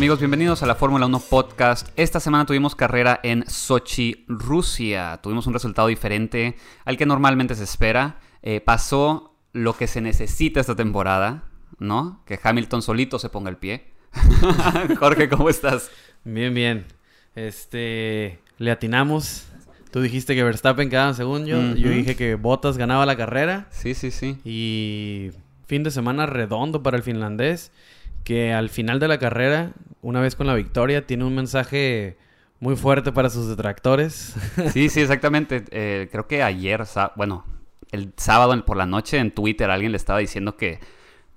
Amigos, bienvenidos a la Fórmula 1 Podcast. Esta semana tuvimos carrera en Sochi, Rusia. Tuvimos un resultado diferente al que normalmente se espera. Eh, pasó lo que se necesita esta temporada, ¿no? Que Hamilton solito se ponga el pie. Jorge, ¿cómo estás? Bien, bien. Este, le atinamos. Tú dijiste que Verstappen quedaba en segundo. Yo dije que Bottas ganaba la carrera. Sí, sí, sí. Y fin de semana redondo para el finlandés. Que al final de la carrera, una vez con la victoria, tiene un mensaje muy fuerte para sus detractores. Sí, sí, exactamente. Eh, creo que ayer, bueno, el sábado por la noche en Twitter alguien le estaba diciendo que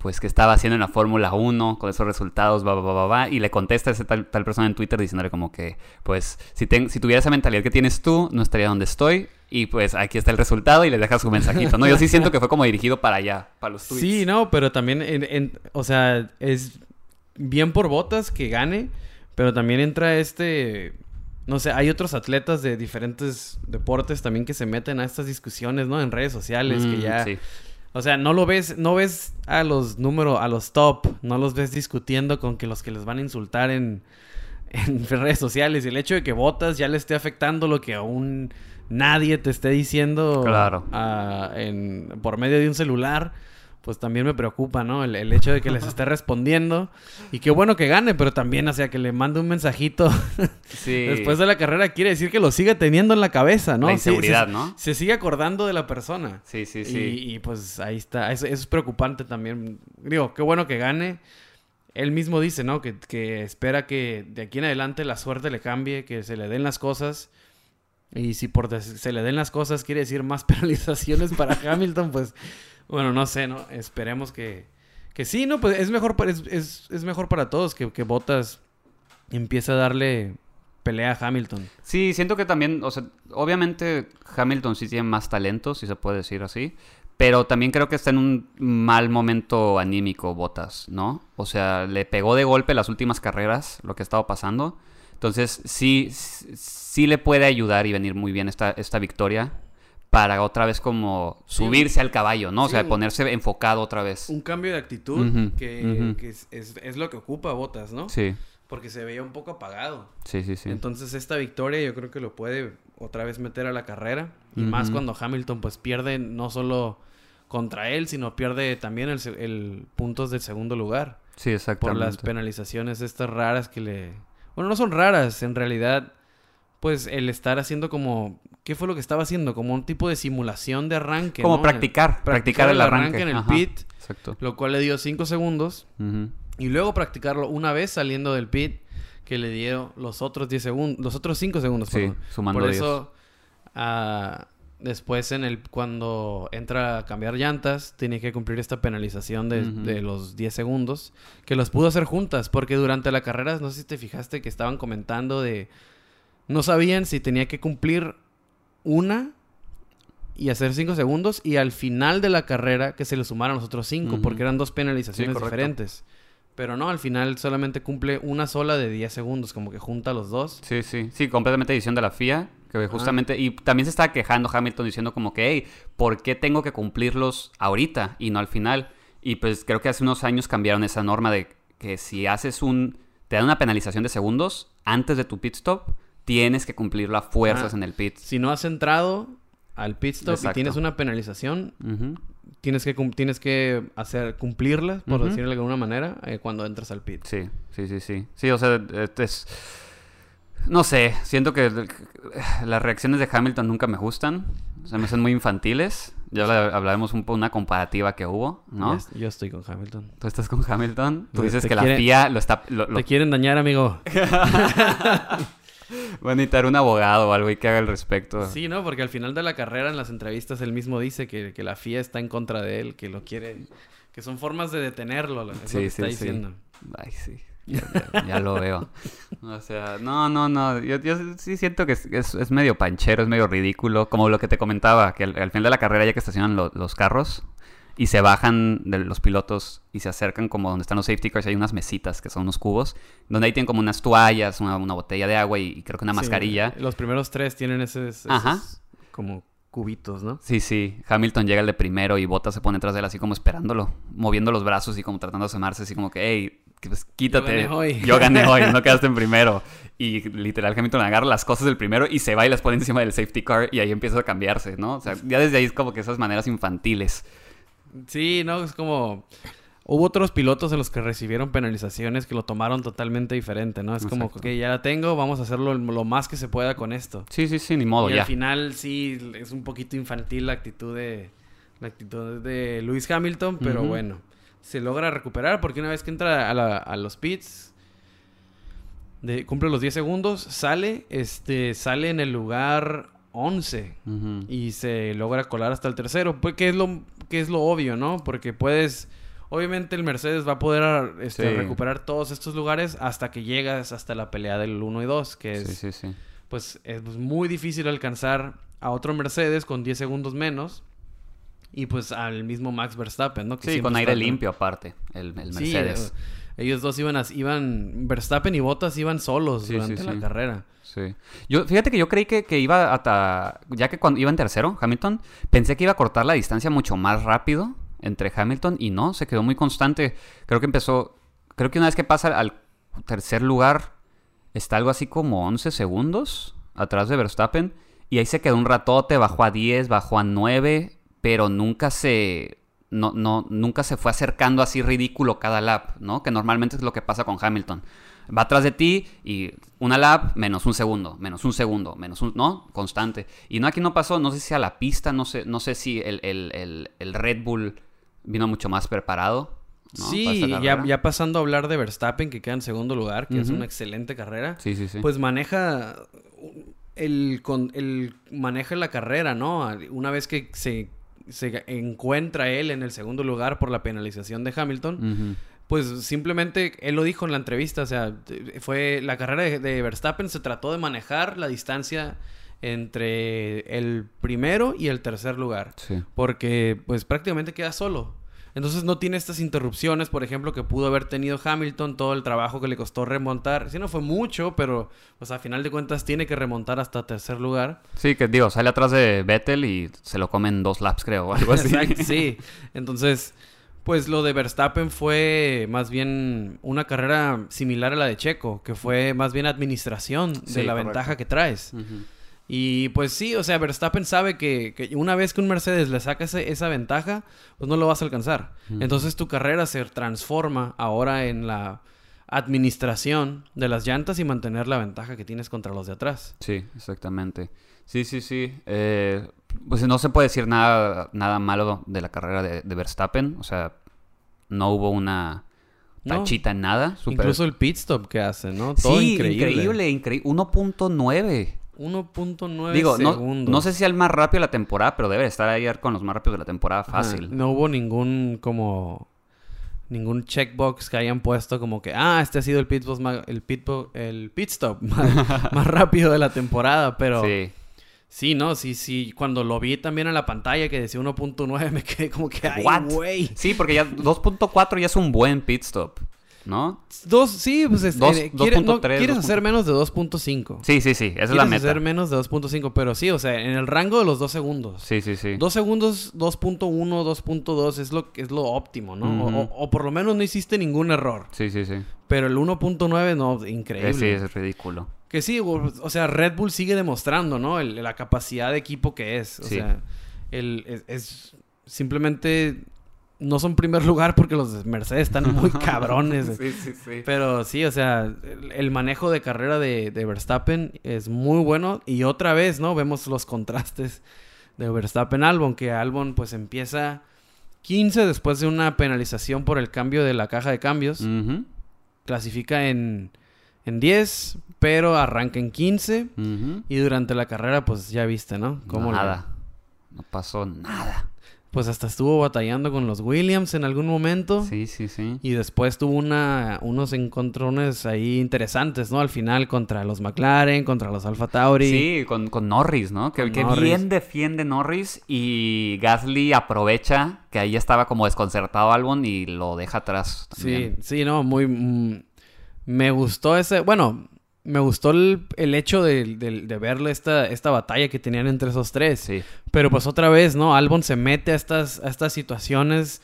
pues que estaba haciendo en la Fórmula 1 con esos resultados, va, va, va, va, y le contesta a esa tal, persona en Twitter diciéndole como que, pues, si, si tuviera esa mentalidad que tienes tú, no estaría donde estoy, y pues aquí está el resultado y le deja su mensajito, ¿no? Yo sí siento que fue como dirigido para allá, para los tweets. Sí, no, pero también, en, o sea, es bien por botas que gane, pero también entra este no sé, hay otros atletas de diferentes deportes también que se meten a estas discusiones, ¿no? En redes sociales, que mm, ya sí. O sea, no lo ves, no ves a los números, a los top, no los ves discutiendo con que los que les van a insultar en, en redes sociales. Y el hecho de que votas ya le esté afectando lo que aún nadie te esté diciendo claro. en, por medio de un celular pues también me preocupa, ¿no? El, hecho de que les esté respondiendo. Y qué bueno que gane, pero también, o sea, que le mande un mensajito sí. después de la carrera quiere decir que lo sigue teniendo en la cabeza, ¿no? La inseguridad, ¿no? Se sigue acordando de la persona. Sí, sí, sí. Y, pues ahí está. Eso, es preocupante también. Digo, qué bueno que gane. Él mismo dice, ¿no? Que, que espera que de aquí en adelante la suerte le cambie, que se le den las cosas. Y si por se le den las cosas quiere decir más penalizaciones para Hamilton, pues bueno, no sé, ¿no? Esperemos que, que sí, ¿no? Pues es mejor, para, es, es, mejor para todos que, que Bottas empiece a darle pelea a Hamilton. Sí, siento que también, o sea, obviamente Hamilton sí tiene más talento, si se puede decir así, pero también creo que está en un mal momento anímico Bottas, ¿no? O sea, le pegó de golpe las últimas carreras lo que ha estado pasando. Entonces, sí, sí le puede ayudar y venir muy bien esta, esta victoria para otra vez como subirse al caballo, ¿no? O sea, ponerse enfocado otra vez. Un cambio de actitud que, es, lo que ocupa Botas, ¿no? Sí. Porque se veía un poco apagado. Sí, sí, sí. Entonces esta victoria yo creo que lo puede otra vez meter a la carrera. Y más cuando Hamilton pues pierde no solo contra él, sino pierde también el, el puntos del segundo lugar. Sí, exactamente. Por las penalizaciones estas raras que le... Bueno, no son raras, en realidad pues el estar haciendo como ¿qué fue lo que estaba haciendo? Como un tipo de simulación de arranque. Como practicar, practicar, el, arranque. en el pit. Exacto. Lo cual le dio 5 segundos. Y luego practicarlo una vez saliendo del pit, que le dio los otros 10 segundos, los otros 5 segundos. Sí, sumando Por eso, después en el cuando entra a cambiar llantas, tiene que cumplir esta penalización de, de los 10 segundos, que los pudo hacer juntas, porque durante la carrera, no sé si te fijaste que estaban comentando de no sabían si tenía que cumplir una y hacer cinco segundos y al final de la carrera que se le sumaran los otros cinco, porque eran dos penalizaciones diferentes. Pero no, al final solamente cumple una sola de 10 segundos, como que junta los dos. Sí, sí, sí, completamente edición de la FIA, que justamente, y también se está quejando Hamilton diciendo como que, hey, ¿por qué tengo que cumplirlos ahorita y no al final? Y pues creo que hace unos años cambiaron esa norma de que si haces un, te dan una penalización de segundos antes de tu pit stop, tienes que cumplir las fuerzas en el pit. Si no has entrado al pit stop y tienes una penalización, tienes, que, tienes que hacer cumplirla, por decirlo de alguna manera, eh, cuando entras al pit. Sí, sí, sí, sí. Sí, o sea, es... No sé, siento que las reacciones de Hamilton nunca me gustan. Se me hacen muy infantiles. Ya hablaremos un poco una comparativa que hubo, ¿no? Yo estoy con Hamilton. ¿Tú estás con Hamilton? Tú dices que la FIA lo está... Te quieren dañar, amigo. Voy a necesitar un abogado o algo y que haga al respecto. Sí, ¿no? Porque al final de la carrera, en las entrevistas, él mismo dice que, la FIA está en contra de él, que lo quiere... Que son formas de detenerlo, es sí, lo que está diciendo. Ay, sí. Ya, lo veo. O sea, no, no, no. Yo, sí siento que es, medio panchero, es medio ridículo. Como lo que te comentaba, que al, final de la carrera, ya que estacionan los carros, y se bajan de los pilotos y se acercan como donde están los safety cars, hay unas mesitas que son unos cubos, donde ahí tienen como unas toallas, una, botella de agua y, creo que una mascarilla. Los primeros tres tienen esos, como cubitos, ¿no? Sí, sí. Hamilton llega el de primero y Bota se pone detrás de él así como esperándolo, moviendo los brazos y como tratando de asomarse, así como que, hey, pues quítate. Yo gané hoy. Yo gané hoy, no quedaste en primero. Y literal Hamilton agarra las cosas del primero y se va y las pone encima del safety car y ahí empieza a cambiarse, ¿no? O sea, ya desde ahí es como que esas maneras infantiles. Sí, no, es como... Hubo otros pilotos en los que recibieron penalizaciones que lo tomaron totalmente diferente, ¿no? Es como, que ya la tengo, vamos a hacerlo lo más que se pueda con esto. Sí, sí, sí, ni modo, y ya. al final sí es un poquito infantil la actitud de la actitud de Lewis Hamilton, pero bueno, se logra recuperar porque una vez que entra a, la- a los pits de- cumple los 10 segundos, sale este sale en el lugar 11 Ujú. y se logra colar hasta el tercero, pues que es lo que es lo obvio, ¿no? Porque puedes obviamente el Mercedes va a poder este, Sí. recuperar todos estos lugares hasta que llegas hasta la pelea del 1 y 2, que es Sí, sí, sí. pues es muy difícil alcanzar a otro Mercedes con 10 segundos menos y pues al mismo Max Verstappen, ¿no? Que Sí, con aire está- limpio aparte, el, Mercedes. eh, ellos dos iban, a- iban, Verstappen y Bottas iban solos Sí, durante sí, la carrera. Sí. Yo, fíjate que yo creí que, que iba hasta. Ya que cuando iba en tercero, Hamilton, pensé que iba a cortar la distancia mucho más rápido entre Hamilton y no, se quedó muy constante. Creo que empezó. Creo que una vez que pasa al tercer lugar, está algo así como 11 segundos atrás de Verstappen. Y ahí se quedó un ratote, bajó a 10, bajó a 9, pero nunca se. No, no, nunca se fue acercando así ridículo cada lap, ¿no? Que normalmente es lo que pasa con Hamilton. Va atrás de ti y una lap menos un segundo, menos un segundo, menos un, ¿no? Constante. Y no, aquí no pasó, no sé si a la pista, no sé, no sé si el, el- el- el Red Bull vino mucho más preparado. Sí, ya, ya pasando a hablar de Verstappen, que queda en segundo lugar, que es Ujú. una excelente carrera, Sí, sí, sí. pues maneja el, con, el maneja la carrera, ¿no? Una vez que se, se encuentra él en el segundo lugar por la penalización de Hamilton. Pues simplemente él lo dijo en la entrevista, o sea, fue la carrera de, de Verstappen se trató de manejar la distancia entre el primero y el tercer lugar, Sí. porque pues prácticamente queda solo. Entonces no tiene estas interrupciones, por ejemplo, que pudo haber tenido Hamilton, todo el trabajo que le costó remontar. Sí, no fue mucho, pero pues a final de cuentas tiene que remontar hasta tercer lugar. Sí, que digo, sale atrás de Vettel y se lo comen dos laps, creo, o algo así. Exacto, sí. Entonces, pues lo de Verstappen fue más bien una carrera similar a la de Checo, que fue más bien administración de Sí, la correcto. ventaja que traes. Y pues sí, o sea, Verstappen sabe que, que una vez que un Mercedes le saca ese- esa ventaja, pues no lo vas a alcanzar. Entonces tu carrera se transforma ahora en la administración de las llantas y mantener la ventaja que tienes contra los de atrás. Sí, exactamente. Sí, sí, sí. Eh, pues no se puede decir nada, nada malo de la carrera de, de Verstappen. O sea, no hubo una tachita en nada. Incluso el pit stop que hace, ¿no? Todo sí, increíble. increíble, increíble. 1.9. 1.9 Digo, no, segundos. no sé si el más rápido de la temporada, pero debe estar ahí con los más rápidos de la temporada Ajá, fácil. No hubo ningún como ningún checkbox que hayan puesto como que ah, este ha sido el pit, box ma- el pit, bo- el pit stop más, más rápido de la temporada, pero sí. Sí. no, sí, sí, cuando lo vi también en la pantalla que decía 1.9 me quedé como que ay, güey. Sí, porque ya 2.4 ya es un buen pit stop, ¿no? Dos, sí, pues es, Dos- eh, quiere- no, 2.3, quieres 2.4. hacer menos de 2.5. Sí, sí, sí. Esa es la Quieres meta. hacer menos de 2.5, pero sí, o sea, en el rango de los dos segundos. Sí, sí, sí. Dos segundos, 2.1, 2.2 es lo, es lo óptimo, ¿no? O- o, o por lo menos no hiciste ningún error. Sí, sí, sí. Pero el 1.9, no, increíble. sí, es ridículo. Que sí, o, o sea, Red Bull sigue demostrando, ¿no? El- la capacidad de equipo que es. O Sí. sea, el, es, es simplemente no son primer lugar porque los de Mercedes están muy cabrones. Sí, sí, sí. Pero sí, o sea, el, el manejo de carrera de, de Verstappen es muy bueno. Y otra vez, ¿no? Vemos los contrastes de Verstappen-Albon, que Albon pues empieza 15 después de una penalización por el cambio de la caja de cambios. Clasifica en, en 10, pero arranca en 15. ujú. Y durante la carrera, pues ya viste, ¿no? Cómo Nada. No pasó nada. Pues hasta estuvo batallando con los Williams en algún momento. Sí, sí, sí. Y después tuvo una, unos encontrones ahí interesantes, ¿no? Al final contra los McLaren, contra los Alfa Tauri. Sí, con, con Norris, ¿no? Que, Con que Norris. bien defiende Norris y Gasly aprovecha que ahí estaba como desconcertado Albon y lo deja atrás sí, también. sí, no, muy... mm, me gustó ese... Bueno, me gustó el, el hecho de, de, de verle esta, esta batalla que tenían entre esos tres. Sí. Pero pues otra vez, ¿no? Albon se mete a estas, a estas situaciones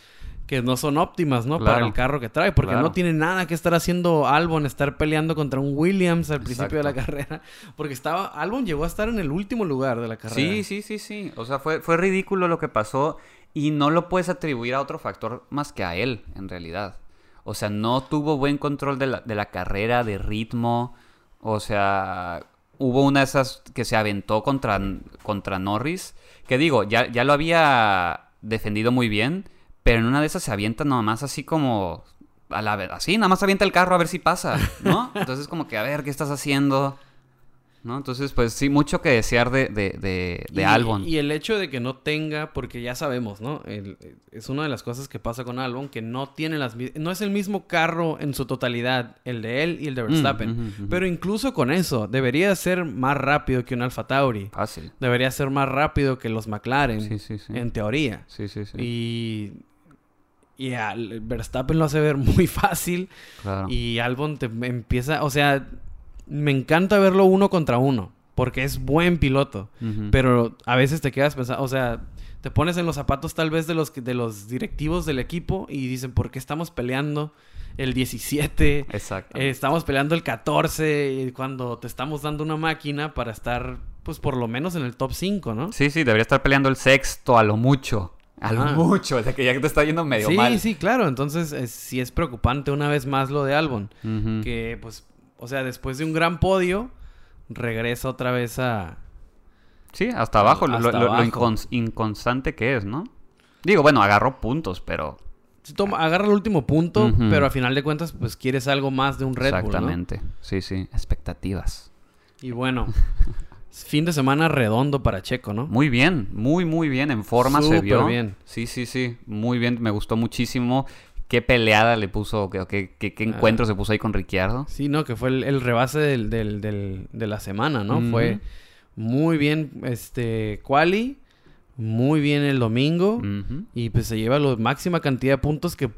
que no son óptimas, ¿no? Claro. Para el carro que trae, porque Claro. no tiene nada que estar haciendo Albon, estar peleando contra un Williams al principio de la carrera, porque estaba Albon llegó a estar en el último lugar de la carrera. Sí, sí, sí, sí. O sea, fue, fue ridículo lo que pasó y no lo puedes atribuir a otro factor más que a él, en realidad. O sea, no tuvo buen control de la, de la carrera, de ritmo. O sea, hubo una de esas que se aventó contra, contra Norris, que digo, ya, ya lo había defendido muy bien, pero en una de esas se avienta nomás así como... A la, vez- así, nada más avienta el carro a ver si pasa, ¿no? Entonces como que, a ver, ¿qué estás haciendo? ¿No? Entonces, pues sí, mucho que desear de, de, de, de y, Albon. Y el hecho de que no tenga, porque ya sabemos, ¿no? El- es una de las cosas que pasa con Albon, que no tiene las no es el mismo carro en su totalidad, el de él y el de Verstappen. ujú, ujú. Pero incluso con eso, debería ser más rápido que un Alfa Tauri. Fácil. Debería ser más rápido que los McLaren, Sí, sí, sí. en teoría. Sí, sí, sí. Y, y Verstappen lo hace ver muy fácil. Claro. Y Albon te empieza, o sea, me encanta verlo uno contra uno, porque es buen piloto. Pero a veces te quedas pensando, o sea, te pones en los zapatos tal vez de los, de los directivos del equipo y dicen, ¿por qué estamos peleando el 17? Exacto. Eh, estamos peleando el 14 y cuando te estamos dando una máquina para estar, pues por lo menos en el top 5, ¿no? Sí, sí, debería estar peleando el sexto a lo mucho. A lo Ajá. mucho. O sea, que ya te está yendo medio sí, mal. sí, claro. Entonces, es- sí es preocupante una vez más lo de Albon. Que, pues, o sea, después de un gran podio, regresa otra vez a... Sí, hasta abajo. lo- Hasta lo, lo abajo. incons- inconstante que es, ¿no? Digo, bueno, agarró puntos, pero... toma- agarra el último punto, pero a final de cuentas, pues quieres algo más de un Red Bull, ¿no? Exactamente. Sí, sí. Expectativas. Y bueno, fin de semana redondo para Checo, ¿no? Muy bien, muy, muy bien. En forma se vio. bien. Sí, sí, sí. Muy bien. Me gustó muchísimo. Qué peleada le puso, qué, qué, qué- qué Ah. encuentro se puso ahí con Ricciardo. Sí, no, que fue el, el rebase del, del- del- de la semana, ¿no? Fue muy bien, este, quali, muy bien el domingo. Y pues se lleva la máxima cantidad de puntos que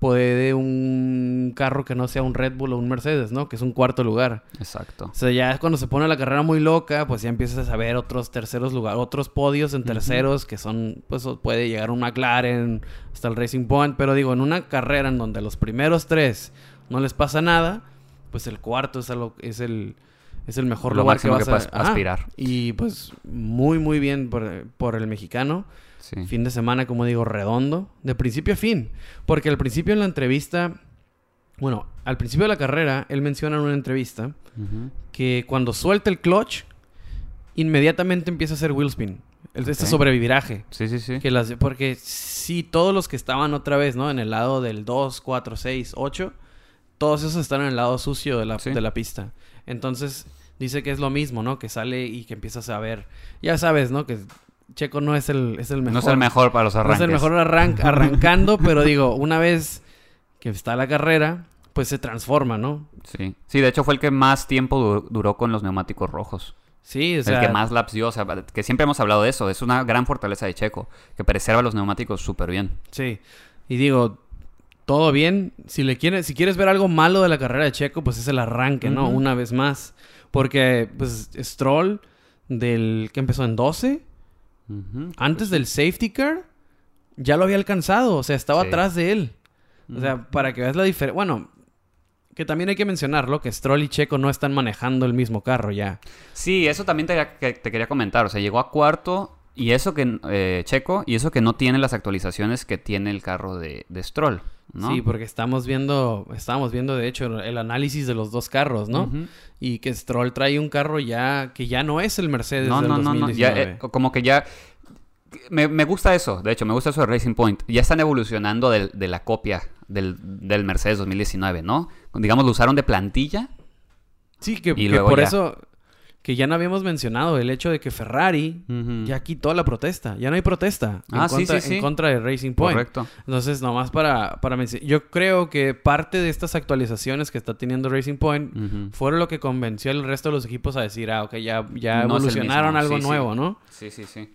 puede un carro que no sea un Red Bull o un Mercedes, ¿no? Que es un cuarto lugar. Exacto. O sea, ya cuando se pone la carrera muy loca, pues ya empiezas a ver otros terceros lugares, otros podios en terceros que son, pues puede llegar un McLaren hasta el Racing Point. Pero digo, en una carrera en donde los primeros tres no les pasa nada, pues el cuarto es, algo- es el es el mejor Lo lugar que vas a- aspirar. Y pues muy, muy bien por, por el mexicano. Sí. Fin de semana, como digo, redondo, de principio a fin. Porque al principio en la entrevista, bueno, al principio de la carrera, él menciona en una entrevista que cuando suelta el clutch, inmediatamente empieza a hacer wheel spin. El- Este Ok. sobreviraje. Sí, sí, sí. Que las, porque sí, todos los que estaban otra vez, ¿no? En el lado del 2, 4, 6, 8, todos esos están en el lado sucio de la, Sí. de la pista. Entonces, dice que es lo mismo, ¿no? Que sale y que empiezas a ver. Ya sabes, ¿no? Que Checo no es el, es el mejor. No es el mejor para los No arranques. es el mejor arran- arrancando, pero digo, una vez que está la carrera, pues se transforma, ¿no? Sí. Sí, de hecho fue el que más tiempo du- duró con los neumáticos rojos. Sí, o sea, el que más laps dio. O sea, que siempre hemos hablado de eso. Es una gran fortaleza de Checo. Que preserva los neumáticos súper bien. Sí. Y digo, todo bien. Si le quieres, si quieres ver algo malo de la carrera de Checo, pues es el arranque, ¿no? Una vez más. Porque, pues, Stroll, del que empezó en 12, Ujú. antes del safety car, ya lo había alcanzado. O sea, estaba Sí. atrás de él. O sea, para que veas la diferencia. Bueno, que también hay que mencionarlo, que Stroll y Checo no están manejando el mismo carro ya. Sí, eso también te, que- te quería comentar. O sea, llegó a cuarto y eso que eh, Checo y eso que no tiene las actualizaciones que tiene el carro de, de Stroll, ¿no? Sí, porque estamos viendo, estábamos viendo de hecho el análisis de los dos carros, ¿no? Y que Stroll trae un carro ya que ya no es el Mercedes No, del no, no, no. Ya, 2019. eh, como que ya. Me, me gusta eso, de hecho, me gusta eso de Racing Point. Ya están evolucionando de, la copia del, del Mercedes 2019, ¿no? Digamos, lo usaron de plantilla. sí, que, y que luego por ya. eso que ya no habíamos mencionado el hecho de que Ferrari ya quitó la protesta, ya no hay protesta en, Ah, sí, contra, sí, sí. en contra de Racing Point. Correcto. Entonces, nomás para, para menci- yo creo que parte de estas actualizaciones que está teniendo Racing Point fueron lo que convenció al resto de los equipos a decir, ah, ok, ya, ya No evolucionaron algo nuevo, ¿no? Sí, sí, sí.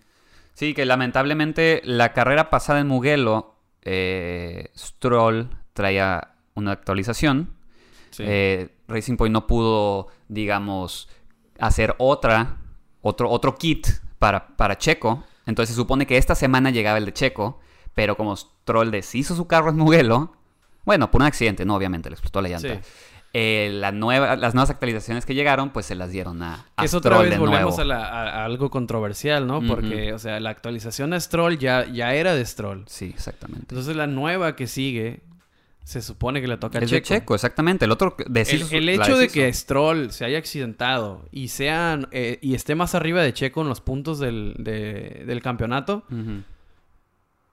Sí, que lamentablemente la carrera pasada en Mugello, eh, Stroll traía una actualización. Sí. Eh, Racing Point no pudo, digamos, hacer otra, otro, otro kit para, para Checo. Entonces se supone que esta semana llegaba el de Checo, Pero como Stroll deshizo su carro en Mugello, bueno, por un accidente, no, obviamente, le explotó la llanta. Eh, la nueva, las nuevas actualizaciones que llegaron, pues se las dieron a, a Eso otra vez volvemos a, algo controversial, ¿no? Porque, o sea, la actualización a Stroll ya, ya era de Stroll. Sí, exactamente. Entonces la nueva que sigue, se supone que le toca a Checo. Checo, exactamente. El otro El, hecho de que Stroll se haya accidentado y sean eh, y esté más arriba de Checo en los puntos del, del campeonato,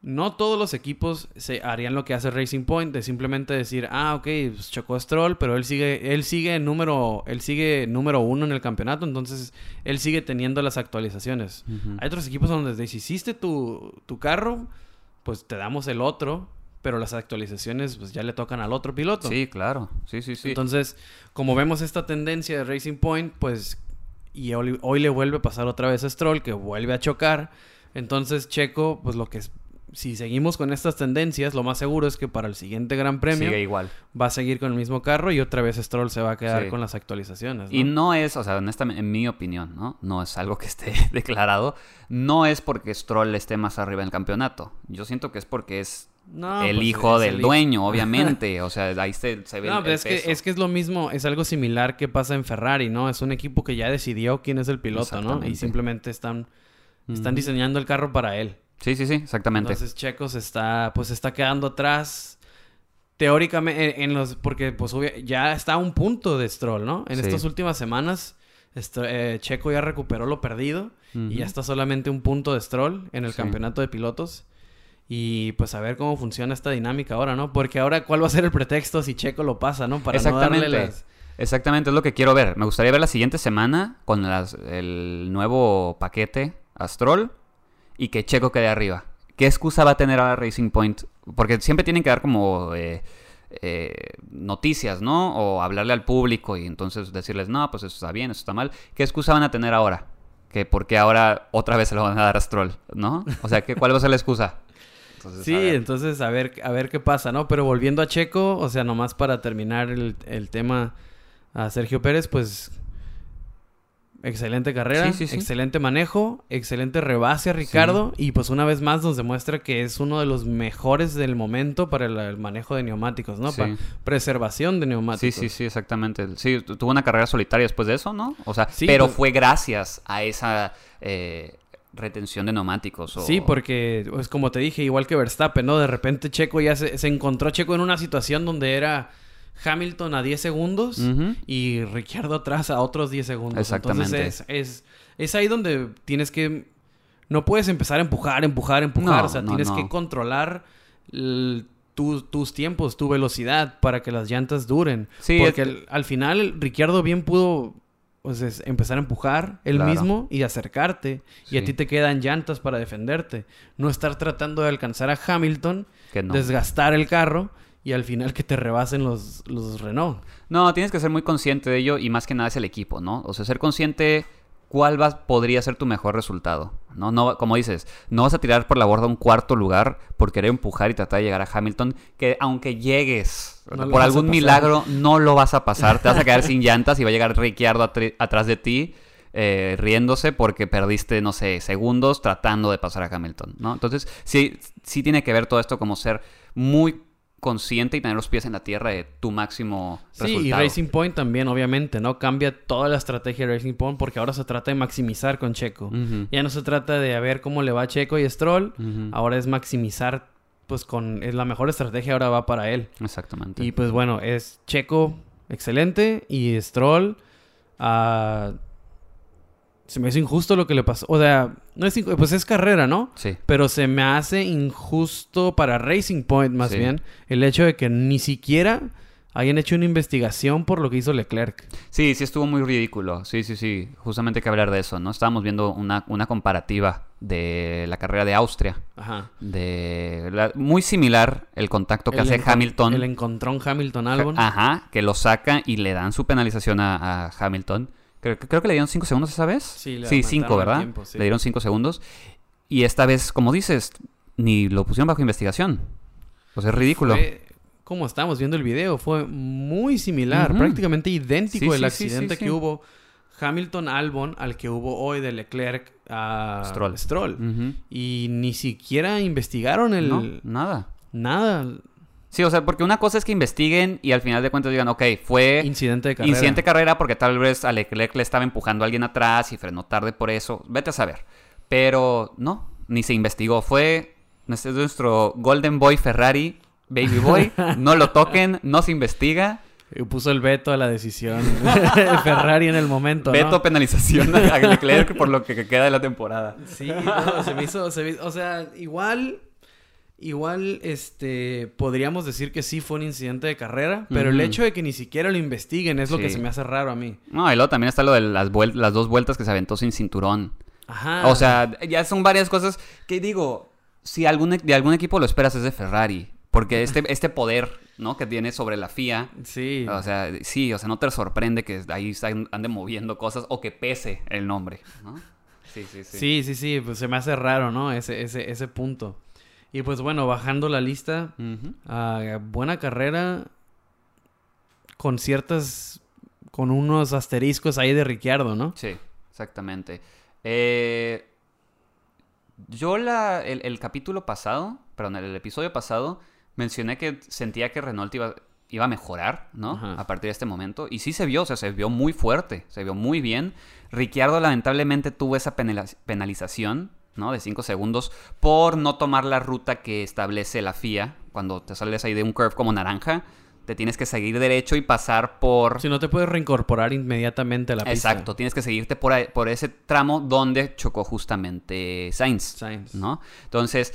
no todos los equipos se harían lo que hace Racing Point de simplemente decir, ah, ok, pues chocó Stroll, pero él sigue, él sigue número, él sigue número uno en el campeonato, entonces él sigue teniendo las actualizaciones. Hay otros equipos donde deshiciste tu, tu carro, pues te damos el otro, pero las actualizaciones pues ya le tocan al otro piloto. Sí, claro, sí, sí, sí. Entonces, como vemos esta tendencia de Racing Point, pues, y hoy, hoy le vuelve a pasar otra vez a Stroll, que vuelve a chocar. Entonces, Checo, pues lo que es si seguimos con estas tendencias, lo más seguro es que para el siguiente Gran Premio igual. va a seguir con el mismo carro y otra vez Stroll se va a quedar con las actualizaciones. Y no es, o sea, honestamente, en mi opinión, ¿no? No es algo que esté declarado. No es porque Stroll esté más arriba en el campeonato. Yo siento que es porque es el pues, hijo del dueño, obviamente. o sea, ahí se, ve no, el, es Que, es que es lo mismo, es algo similar que pasa en Ferrari, ¿no? Es un equipo que ya decidió quién es el piloto, ¿no? Y simplemente están, están diseñando el carro para él. Sí, sí, sí, exactamente. Entonces Checo se está, pues está quedando atrás. Teóricamente, en, los, porque pues ya está a un punto de Stroll, ¿no? En estas últimas semanas, eh, Checo ya recuperó lo perdido y ya está solamente un punto de Stroll en el campeonato de pilotos. Y pues a ver cómo funciona esta dinámica ahora, ¿no? Porque ahora, ¿cuál va a ser el pretexto si Checo lo pasa, ¿no? Para Exactamente. Exactamente, es lo que quiero ver. Me gustaría ver la siguiente semana con el nuevo paquete a Stroll y que Checo quede arriba. ¿Qué excusa va a tener ahora Racing Point? Porque siempre tienen que dar como eh, eh, noticias, ¿no? O hablarle al público y entonces decirles, no, pues eso está bien, eso está mal. ¿Qué excusa van a tener ahora? Que porque ahora otra vez se lo van a dar a Stroll, ¿no? O sea, ¿qué, ¿cuál va a ser la excusa? sí, entonces a ver, a ver qué pasa, ¿no? Pero volviendo a Checo, o sea, nomás para terminar el, el tema a Sergio Pérez, pues Excelente carrera, excelente manejo, excelente rebase a Ricardo y pues una vez más nos demuestra que es uno de los mejores del momento para el, manejo de neumáticos, ¿no? Para preservación de neumáticos. Sí, sí, sí, exactamente. Sí, tuvo una carrera solitaria después de eso, ¿no? O sea, pero pues fue gracias a esa eh, retención de neumáticos. Sí, porque es pues, como te dije, igual que Verstappen, ¿no? De repente Checo ya se, se encontró Checo en una situación donde era Hamilton a 10 segundos y Ricciardo atrás a otros 10 segundos. Exactamente. Entonces es, es, ahí donde tienes que... No puedes empezar a empujar, empujar, empujar. o sea, tienes que controlar tus tiempos, tu velocidad para que las llantas duren. Sí, Porque al, final Ricciardo bien pudo pues, empezar a empujar él mismo y acercarte. Y a ti te quedan llantas para defenderte. No estar tratando de alcanzar a Hamilton, desgastar el carro y al final que te rebasen los, los Renault. No, tienes que ser muy consciente de ello y más que nada es el equipo, ¿no? O sea, ser consciente cuál va, podría ser tu mejor resultado, ¿no? no Como dices, no vas a tirar por la borda un cuarto lugar por querer empujar y tratar de llegar a Hamilton, que aunque llegues por algún milagro, no lo vas a pasar, te vas a quedar sin llantas y va a llegar Ricciardo atrás de ti. Eh, riéndose porque perdiste, no sé, segundos tratando de pasar a Hamilton, ¿no? Entonces, sí, sí tiene que ver todo esto como ser muy consciente y tener los pies en la tierra de tu máximo sí, y Racing Point también, obviamente, ¿no? Cambia toda la estrategia de Racing Point porque ahora se trata de maximizar con Checo. Ya no se trata de a ver cómo le va a Checo y Stroll, ahora es maximizar, pues con es la mejor estrategia ahora va para él. Exactamente. Y pues bueno, es Checo excelente y Stroll uh, se me hizo injusto lo que le pasó. O sea, no es pues es carrera, ¿no? Sí. Pero se me hace injusto para Racing Point, más bien, el hecho de que ni siquiera hayan hecho una investigación por lo que hizo Leclerc. Sí, sí estuvo muy ridículo. Sí, sí, sí. Justamente hay que hablar de eso, ¿no? Estábamos viendo una, una comparativa de la carrera de Austria. Ajá. De muy similar el contacto que hace Hamilton. El encontrón Hamilton-Albon. Ajá, que lo saca y le dan su penalización a Hamilton. Creo, que le dieron 5 segundos esa vez. Sí, 5, ¿verdad? Le dieron 5 segundos. Y esta vez, como dices, ni lo pusieron bajo investigación. Sea, es ridículo. como estamos viendo el video, fue muy similar, prácticamente idéntico el accidente que hubo Hamilton-Albon al que hubo hoy de Leclerc a Stroll. Stroll. Y ni siquiera investigaron el... No, nada. Nada. Sí, o sea, porque una cosa es que investiguen y al final de cuentas digan, ok, fue Incidente de carrera. incidente de carrera porque tal vez a Leclerc le estaba empujando a alguien atrás y frenó tarde por eso. Vete a saber. Pero no, ni se investigó. Fue es nuestro Golden Boy Ferrari, Baby Boy. no lo toquen, no se investiga. Y Puso el veto a la decisión. Ferrari en el momento, ¿no? Veto penalización a Leclerc por lo que queda de la temporada. Sí, no, se me hizo, se me hizo- o sea, igual, igual, este, podríamos decir que sí fue un incidente de carrera, pero el hecho de que ni siquiera lo investiguen es lo que se me hace raro a mí. No, y luego también está lo de las, las dos vueltas que se aventó sin cinturón. Ajá. O sea, ya son varias cosas que digo, si algún, e- de algún equipo lo esperas es de Ferrari. Porque este, este poder, ¿no? Que tiene sobre la FIA. sí. O sea, sí, o sea, no te sorprende que ahí ande moviendo cosas o que pese el nombre, ¿no? Sí, sí, sí. sí, sí, sí, pues se me hace raro, ¿no? Ese, ese, ese punto. Y pues bueno, bajando la lista, ah, buena carrera con ciertas, con unos asteriscos ahí de Ricciardo, ¿no? Sí, exactamente. Eh, yo la, el, el capítulo pasado, perdón, el, episodio pasado, mencioné que sentía que Renault iba, iba a mejorar, ¿no? Ajá. A partir de este momento. Y sí se vio, o sea, se vio muy fuerte, se vio muy bien. Ricciardo lamentablemente tuvo esa penalización, ¿no? De 5 segundos por no tomar la ruta que establece la FIA. Cuando te sales ahí de un curve como naranja, te tienes que seguir derecho y pasar por... Si no te puedes reincorporar inmediatamente a la pista. Exacto, tienes que seguirte por, ahí- por ese tramo donde chocó justamente Sainz, Sainz. ¿no? Entonces,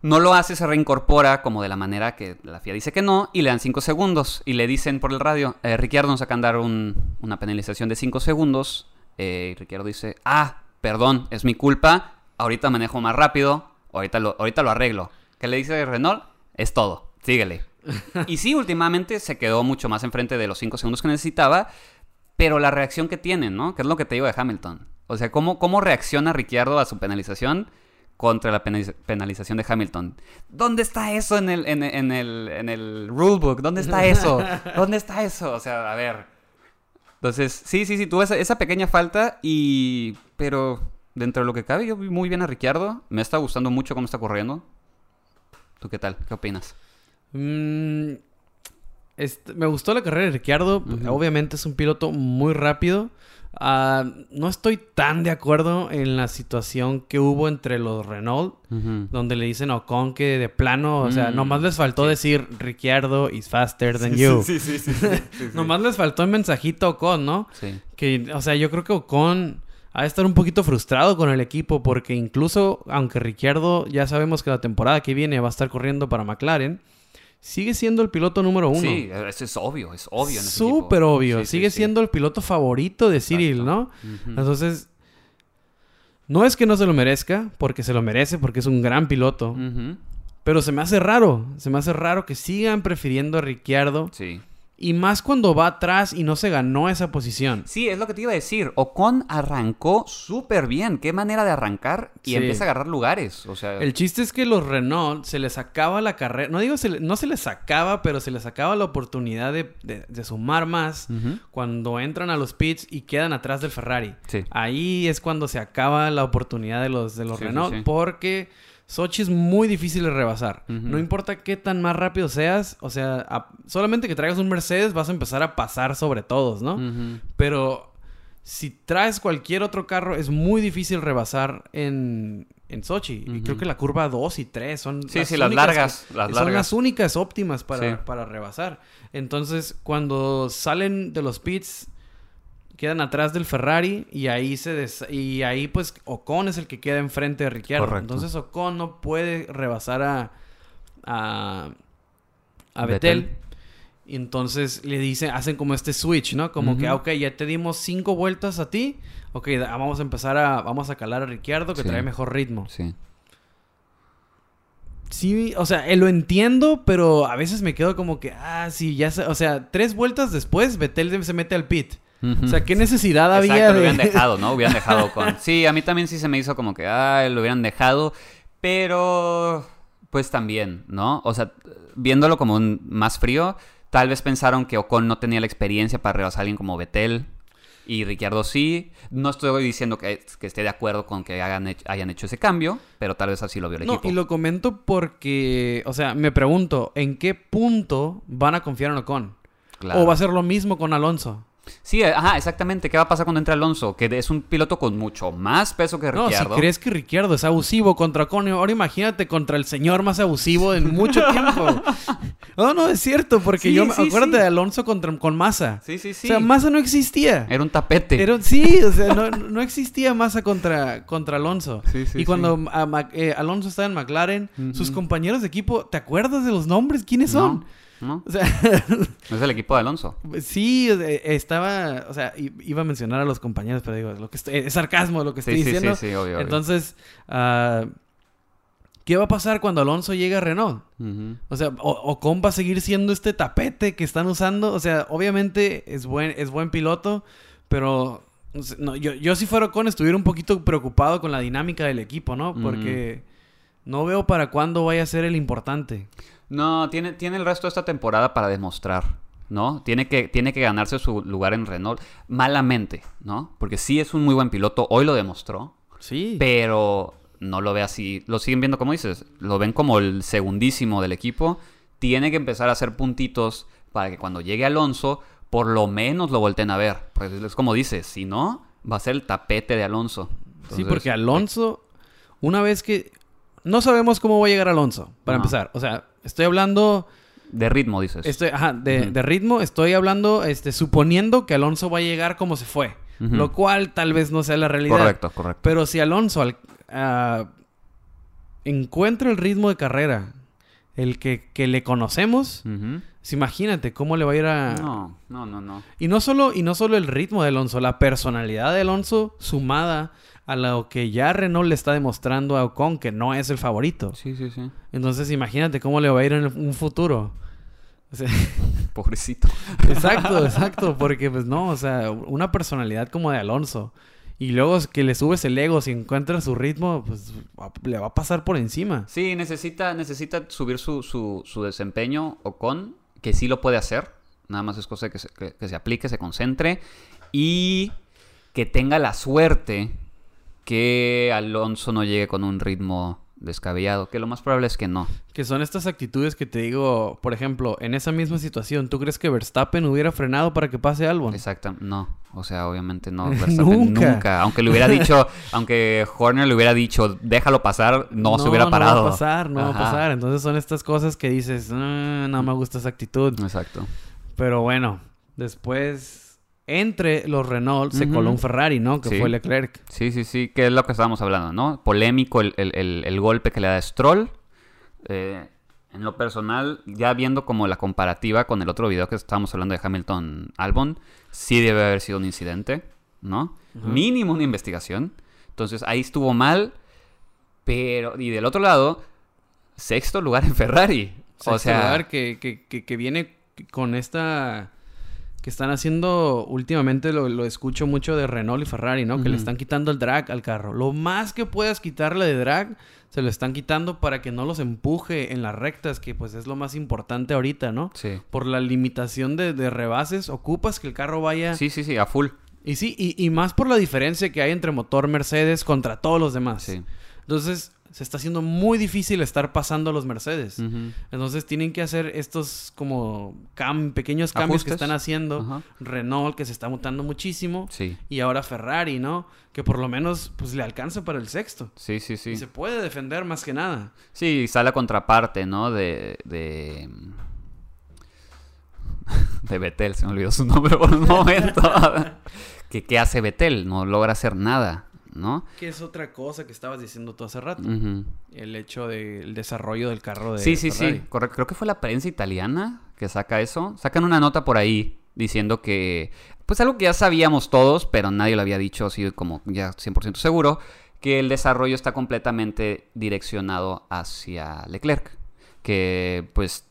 no lo hace, se reincorpora como de la manera que la FIA dice que no y le dan 5 segundos y le dicen por el radio, eh, Ricciardo nos acaban de dar un- una penalización de 5 segundos eh, y Ricciardo dice, ah, perdón, es mi culpa, ahorita manejo más rápido, ahorita lo, ahorita lo arreglo. ¿Qué le dice Renault? Es todo, síguele. y sí, últimamente se quedó mucho más enfrente de los 5 segundos que necesitaba, pero la reacción que tienen, ¿no? Que es lo que te digo de Hamilton. O sea, ¿cómo, cómo reacciona Ricciardo a su penalización contra la penaliz- penalización de Hamilton? ¿Dónde está eso en el, en, en el, en el rulebook? ¿Dónde está eso? ¿Dónde está eso? O sea, a ver. Entonces, sí, sí, sí, tuvo esa, esa pequeña falta y... Pero dentro de lo que cabe, yo vi muy bien a Ricciardo. Me está gustando mucho cómo está corriendo. ¿Tú qué tal? ¿Qué opinas? Mm, este, me gustó la carrera de Ricciardo. Obviamente es un piloto muy rápido. Ah, no estoy tan de acuerdo en la situación que hubo entre los Renault, donde le dicen a Ocon que de plano, o sea, Mm, nomás les faltó sí. decir Ricciardo is faster than you. Sí, sí, sí. sí, sí, sí. Nomás les faltó el mensajito a Ocon, ¿no? Sí. Que, o sea, yo creo que Ocon ha de estar un poquito frustrado con el equipo porque incluso, aunque Ricciardo ya sabemos que la temporada que viene va a estar corriendo para McLaren, sigue siendo el piloto número uno. Sí, eso es obvio, es obvio. en. Súper obvio. Sí, sigue sí. siendo el piloto favorito de Cyril, Exacto. ¿no? Entonces, no es que no se lo merezca, porque se lo merece, porque es un gran piloto. Pero se me hace raro, se me hace raro que sigan prefiriendo a Ricciardo. Sí. Y más cuando va atrás y no se ganó esa posición. Sí, es lo que te iba a decir. Ocon arrancó súper bien. Qué manera de arrancar y Sí. empieza a agarrar lugares. O sea, El chiste es que los Renault se les acaba la carrera. No digo, se le- no se les acaba, pero se les acaba la oportunidad de, de- de sumar más cuando entran a los pits y quedan atrás del Ferrari. Sí. Ahí es cuando se acaba la oportunidad de los, de los Sí, Renault porque Sochi es muy difícil de rebasar. No importa qué tan más rápido seas, o sea, a- solamente que traigas un Mercedes vas a empezar a pasar sobre todos, ¿no? Pero si traes cualquier otro carro, es muy difícil rebasar en, en Sochi. Y creo que la curva 2 y 3 son Sí, sí, las largas, las son largas. las únicas óptimas para, Sí. para rebasar. Entonces, cuando salen de los pits, quedan atrás del Ferrari y ahí se des- y ahí pues Ocon es el que queda enfrente de Ricciardo. Correcto. Entonces Ocon no puede rebasar a a, a Vettel. Vettel. Y entonces le dicen, hacen como este switch, ¿no? Como que, Ujú. ah, ok, ya te dimos cinco vueltas a ti. Ok, vamos a empezar a, vamos a calar a Ricciardo que Sí. trae mejor ritmo. Sí. Sí, o sea, eh, lo entiendo, pero a veces me quedo como que, ah, sí, ya sé, o sea, tres vueltas después Vettel se mete al pit. O sea, ¿qué necesidad había Exacto, lo de...? hubieran dejado, ¿no? Hubieran dejado con... Sí, a mí también sí se me hizo como que, ah, lo hubieran dejado, pero pues también, ¿no? O sea, viéndolo como un más frío, tal vez pensaron que Ocon no tenía la experiencia para rebasar a alguien como Betel. Y Ricciardo sí. No estoy diciendo que, que esté de acuerdo con que hagan hayan hecho ese cambio, pero tal vez así lo vio el No, equipo. y lo comento porque, o sea, me pregunto, ¿en qué punto van a confiar en Ocon? Claro. ¿O va a ser lo mismo con Alonso? Sí, ajá, exactamente. ¿Qué va a pasar cuando entre Alonso? Que es un piloto con mucho más peso que No, si Ricciardo. crees que Ricciardo es abusivo contra Ocon, ahora imagínate contra el señor más abusivo en mucho tiempo. No, no, es cierto, porque Sí, yo me sí, acuérdate sí. de Alonso contra, con Massa. Sí, sí, sí. O sea, Massa no existía. Era un tapete. Era- sí, o sea, no, no existía Massa contra, contra Alonso. Sí, sí, y cuando a eh, Alonso estaba en McLaren, sus compañeros de equipo, ¿te acuerdas de los nombres? ¿Quiénes son? No, no. O sea, Es el equipo de Alonso. sí, estaba, o sea, iba a mencionar a los compañeros, pero digo, lo que estoy- es sarcasmo lo que estoy Sí, sí, diciendo. sí, sí, obvio, obvio. Entonces, ah, ¿qué va a pasar cuando Alonso llegue a Renault? O sea, o- Ocon va a seguir siendo este tapete que están usando. O sea, obviamente es buen, es buen piloto, pero no no, yo, yo si fuera Ocon estuviera un poquito preocupado con la dinámica del equipo, ¿no? Porque no veo para cuándo vaya a ser el importante. No, tiene, tiene el resto de esta temporada para demostrar, ¿no? Tiene que, tiene que ganarse su lugar en Renault malamente, ¿no? Porque sí es un muy buen piloto, hoy lo demostró, Sí. pero no lo ve así. Lo siguen viendo como dices, lo ven como el segundísimo del equipo. Tiene que empezar a hacer puntitos para que cuando llegue Alonso, por lo menos lo volteen a ver. Pues es como dices, si no, va a ser el tapete de Alonso. sí, porque Alonso, una vez que... No sabemos cómo va a llegar Alonso, para empezar. O sea, estoy hablando... De ritmo, dices. Estoy, ajá, de, de ritmo, estoy hablando, este, suponiendo que Alonso va a llegar como se fue. Lo cual tal vez no sea la realidad. Correcto, correcto. Pero si Alonso al- ah, encuentra el ritmo de carrera, el que, que le conocemos, pues imagínate cómo le va a ir a... No, no, no, no. Y no solo, y no solo el ritmo de Alonso, la personalidad de Alonso sumada a lo que ya Renault le está demostrando a Ocon que no es el favorito. Sí, sí, sí. Entonces imagínate cómo le va a ir en un futuro. O sea, Pobrecito. exacto, exacto, porque pues no, o sea, una personalidad como de Alonso. Y luego que le subes el ego, si encuentra su ritmo, pues va- le va a pasar por encima. Sí, necesita, necesita subir su, su, su desempeño o con, que sí lo puede hacer. Nada más es cosa de que se, que- que se aplique, se concentre y que tenga la suerte que Alonso no llegue con un ritmo descabellado, que lo más probable es que no. Que son estas actitudes que te digo, por ejemplo, en esa misma situación, ¿tú crees que Verstappen hubiera frenado para que pase Albon? Exacto, no. O sea, obviamente no. Verstappen Nunca. nunca. Aunque le hubiera dicho, aunque Horner le hubiera dicho, déjalo pasar, no, se hubiera parado. No va a pasar, no va a pasar. Entonces son estas cosas que dices, "Ah, no me gusta esa actitud. Exacto. Pero bueno, después, entre los Renault se coló un Ferrari, ¿no? Que Sí. fue Leclerc. Sí, sí, sí, que es lo que estábamos hablando, ¿no? Polémico el, el- el- el golpe que le da Stroll. Eh, en lo personal, ya viendo como la comparativa con el otro video que estábamos hablando de Hamilton Albon, sí debe haber sido un incidente, ¿no? Mínimo una investigación. Entonces ahí estuvo mal, pero... Y del otro lado, sexto lugar en Ferrari. o Sexto sea, lugar que, que, que, que viene con esta... Que están haciendo últimamente, lo, lo escucho mucho de Renault y Ferrari, ¿no? Que le están quitando el drag al carro. Lo más que puedas quitarle de drag, se lo están quitando para que no los empuje en las rectas, que pues es lo más importante ahorita, ¿no? sí. Por la limitación de, de rebases, ocupas que el carro vaya... Sí, sí, sí, a full. Y sí, y, y más por la diferencia que hay entre motor Mercedes contra todos los demás. Sí. Entonces, se está haciendo muy difícil estar pasando a los Mercedes. Entonces, tienen que hacer estos como cam- pequeños cambios que están haciendo. Renault, que se está mutando muchísimo. Sí, Y ahora Ferrari, ¿no? Que por lo menos, pues, le alcanza para el sexto. sí, sí, sí. Y se puede defender más que nada. Sí, sale la contraparte, ¿no? De. de. de Betel, se me olvidó su nombre por un momento. que qué hace Betel, no logra hacer nada, ¿no? Que es otra cosa que estabas diciendo tú hace rato. El hecho del desarrollo del carro de Sí, sí, Ferrari. sí, correcto. Creo que fue la prensa italiana que saca eso. Sacan una nota por ahí diciendo que, pues algo que ya sabíamos todos, pero nadie lo había dicho así como ya 100% seguro, que el desarrollo está completamente direccionado hacia Leclerc. Que pues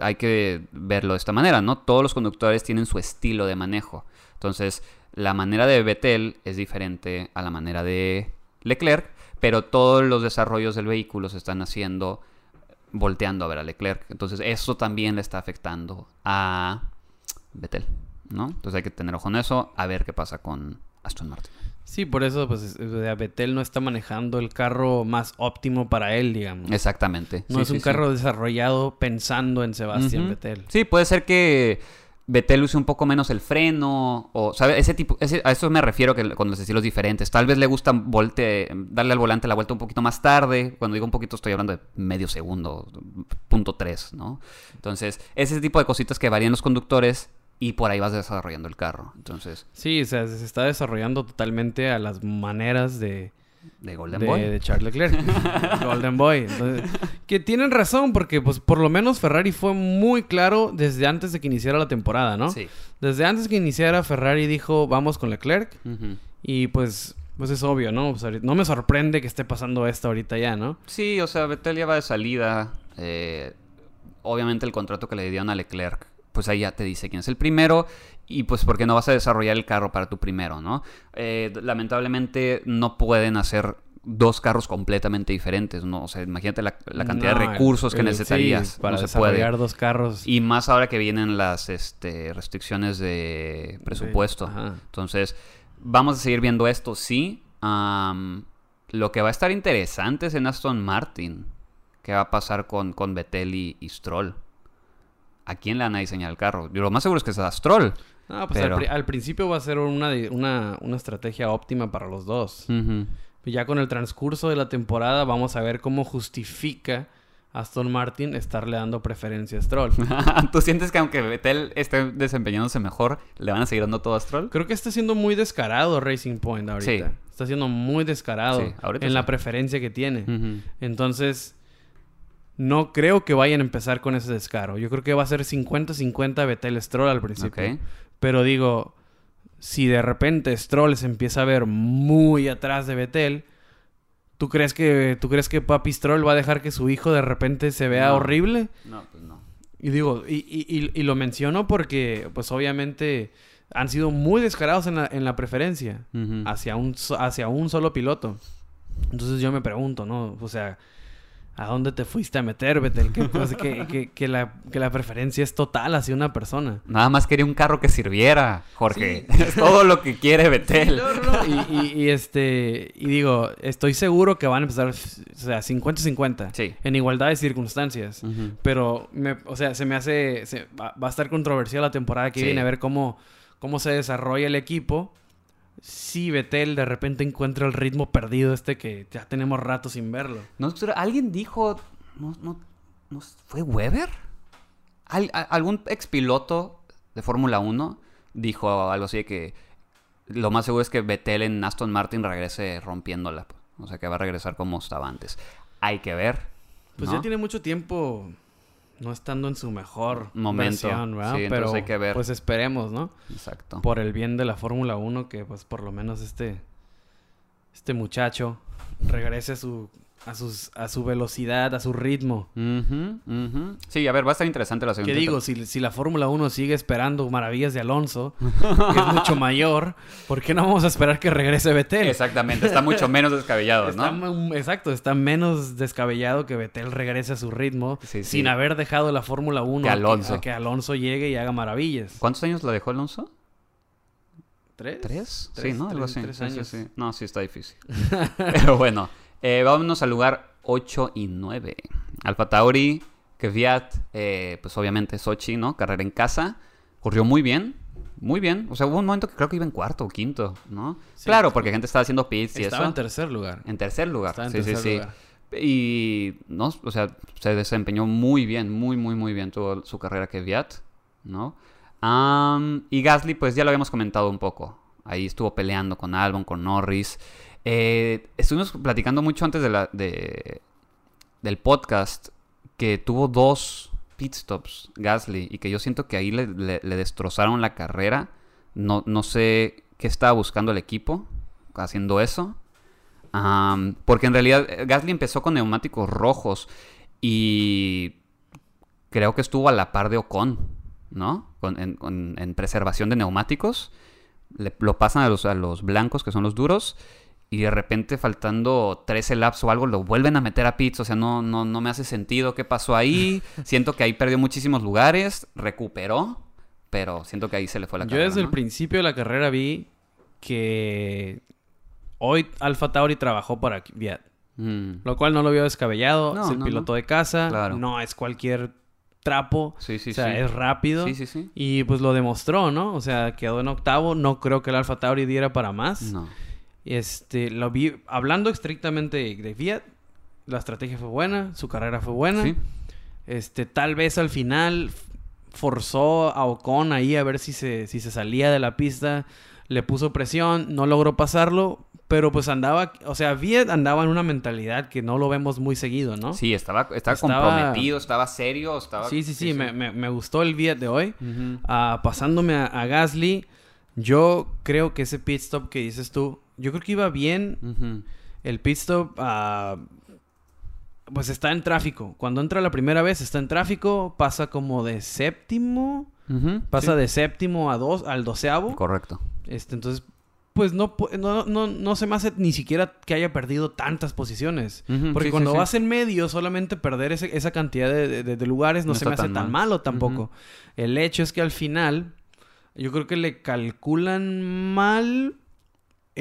hay que verlo de esta manera, ¿no? Todos los conductores tienen su estilo de manejo. Entonces, la manera de Vettel es diferente a la manera de Leclerc, pero todos los desarrollos del vehículo se están haciendo volteando a ver a Leclerc. Entonces, eso también le está afectando a Vettel. ¿no? Entonces hay que tener ojo en eso, a ver qué pasa con Aston Martin. Sí, por eso, pues, Betel no está manejando el carro más óptimo para él, digamos. Exactamente. No es un carro desarrollado pensando en Sebastián Betel. Sí, puede ser que Betel use un poco menos el freno, o, ¿sabes? Ese tipo, a eso me refiero que, con los estilos diferentes. Tal vez le gusta darle al volante la vuelta un poquito más tarde. Cuando digo un poquito estoy hablando de medio segundo, punto tres, ¿no? Entonces, ese tipo de cositas que varían los conductores y por ahí vas desarrollando el carro. Entonces... Sí, o sea, se está desarrollando totalmente a las maneras de de Golden Boy. De Charles Leclerc. Golden Boy. que tienen razón, porque pues por lo menos Ferrari fue muy claro desde antes de que iniciara la temporada, ¿no? Sí. Desde antes que iniciara, Ferrari dijo, vamos con Leclerc. Y pues, pues es obvio, ¿no? no me sorprende que esté pasando esto ahorita ya, ¿no? Sí, o sea, Vettel ya va de salida. Eh, obviamente el contrato que le dieron a Leclerc pues ahí ya te dice quién es el primero y pues porque no vas a desarrollar el carro para tu primero, ¿no? Eh, lamentablemente no pueden hacer dos carros completamente diferentes, ¿no? O sea, imagínate la, cantidad de recursos que necesitarías. para desarrollar dos carros. Y más ahora que vienen las este, restricciones de presupuesto. Entonces, vamos a seguir viendo esto, sí. lo que va a estar interesante es en Aston Martin. ¿Qué va a pasar con, con Vettel y Stroll? ¿a quién le van a diseñar el carro? Yo lo más seguro es que sea Astrol. No, pues al, principio va a ser una, una, una estrategia óptima para los dos. Ya con el transcurso de la temporada vamos a ver cómo justifica Aston Martin estarle dando preferencia a Stroll. ¿Tú sientes que aunque Vettel esté desempeñándose mejor, le van a seguir dando todo a Stroll? Creo que está siendo muy descarado Racing Point ahorita. Sí. Está siendo muy descarado en la preferencia que tiene. Entonces, no creo que vayan a empezar con ese descaro. Yo creo que va a ser 50-50 Betel Stroll al principio. Pero digo, si de repente Stroll se empieza a ver muy atrás de Betel, ¿tú crees que tú crees que Papi Stroll va a dejar que su hijo de repente se vea horrible? No, pues no. Y digo, y, lo menciono porque, pues obviamente han sido muy descarados en la, en la preferencia hacia, un, hacia un solo piloto. Entonces yo me pregunto, ¿no? O sea, ¿A dónde te fuiste a meter, Betel? Que, que, la, preferencia es total hacia una persona. Nada más quería un carro que sirviera, Jorge. Es todo lo que quiere Betel. Y, este, y digo, estoy seguro que van a empezar, o sea, 50-50. Sí. En igualdad de circunstancias. Pero, o sea, se me hace, va, a estar controversial la temporada que viene a ver cómo, cómo se desarrolla el equipo si Betel de repente encuentra el ritmo perdido este que ya tenemos rato sin verlo. No, alguien dijo, no, no, ¿fue Weber? algún expiloto de Fórmula 1 dijo algo así de que lo más seguro es que Betel en Aston Martin regrese rompiéndola. O sea, que va a regresar como estaba antes. Hay que ver. Pues ya tiene mucho tiempo no estando en su mejor momento, ¿verdad? Sí, Pero hay que ver. pues esperemos, ¿no? Exacto. Por el bien de la Fórmula 1 que pues por lo menos este este muchacho regrese a su a, sus, a su velocidad, a su ritmo. Sí, a ver, va a estar interesante la segunda. ¿Qué digo? Si, si la Fórmula 1 sigue esperando maravillas de Alonso, que es mucho mayor, ¿por qué no vamos a esperar que regrese Betel? Exactamente, está mucho menos descabellado, ¿no? exacto, está menos descabellado que Betel regrese a su ritmo sin haber dejado la Fórmula 1 que Alonso. que Alonso llegue y haga maravillas. ¿Cuántos años la dejó Alonso? ¿Tres? ¿Tres? sí, ¿no? Algo así. años. No, sí está difícil. Pero bueno. Eh, vámonos al lugar 8 y 9. Alfa Tauri, Kvyat, eh, pues obviamente Sochi, ¿no? Carrera en casa. Corrió muy bien. Muy bien. O sea, hubo un momento que creo que iba en cuarto o quinto, ¿no? claro, porque gente estaba haciendo pits y eso. Estaba en tercer lugar. En tercer lugar. sí, sí, sí. Y, ¿no? O sea, se desempeñó muy bien, muy, muy, muy bien toda su carrera Kvyat, ¿no? y Gasly, pues ya lo habíamos comentado un poco. Ahí estuvo peleando con Albon, con Norris. Eh, estuvimos platicando mucho antes de la, de, del podcast que tuvo dos pit stops Gasly y que yo siento que ahí le, destrozaron la carrera. No, no, sé qué estaba buscando el equipo haciendo eso. porque en realidad eh, Gasly empezó con neumáticos rojos y creo que estuvo a la par de Ocon, ¿no? en, preservación de neumáticos. lo pasan a los, a los blancos, que son los duros, y de repente faltando 13 laps o algo lo vuelven a meter a pits, o sea, no, no, no me hace sentido qué pasó ahí, siento que ahí perdió muchísimos lugares, recuperó, pero siento que ahí se le fue la Yo carrera. desde el principio de la carrera vi que hoy Alfa Tauri trabajó para Viet. Mm, Lo cual no lo vio descabellado. No, es el no, piloto de casa. Claro. No es cualquier trapo. Sí, sí, o sea, sí. es rápido. Sí, sí, sí. Y pues lo demostró, ¿no? O sea, quedó en octavo. No creo que el Alfa Tauri diera para más. No. Este, lo vi, hablando estrictamente de Fiat, la estrategia fue buena, su carrera fue buena. Sí. Este, tal vez al final forzó a Ocon ahí a ver si se, si se salía de la pista, le puso presión, no logró pasarlo, pero pues andaba, o sea, Viet andaba en una mentalidad que no lo vemos muy seguido, ¿no? Sí, estaba, estaba, Estaba- comprometido, estaba serio, estaba... sí, sí, sí, Me, me- me gustó el Viet de hoy. Ah, pasándome a, a Gasly, yo creo que ese pit stop que dices tú, yo creo que iba bien el pit stop, ah, pues está en tráfico. Cuando entra la primera vez está en tráfico, pasa como de séptimo, pasa sí. de séptimo a dos, al doceavo. Correcto. Este, entonces, pues no, no, no, no se me hace ni siquiera que haya perdido tantas posiciones. Porque sí, cuando sí. vas en medio, solamente perder ese- esa cantidad de, de- de lugares no, No se me hace tan mal. malo tampoco. El hecho es que al final, yo creo que le calculan mal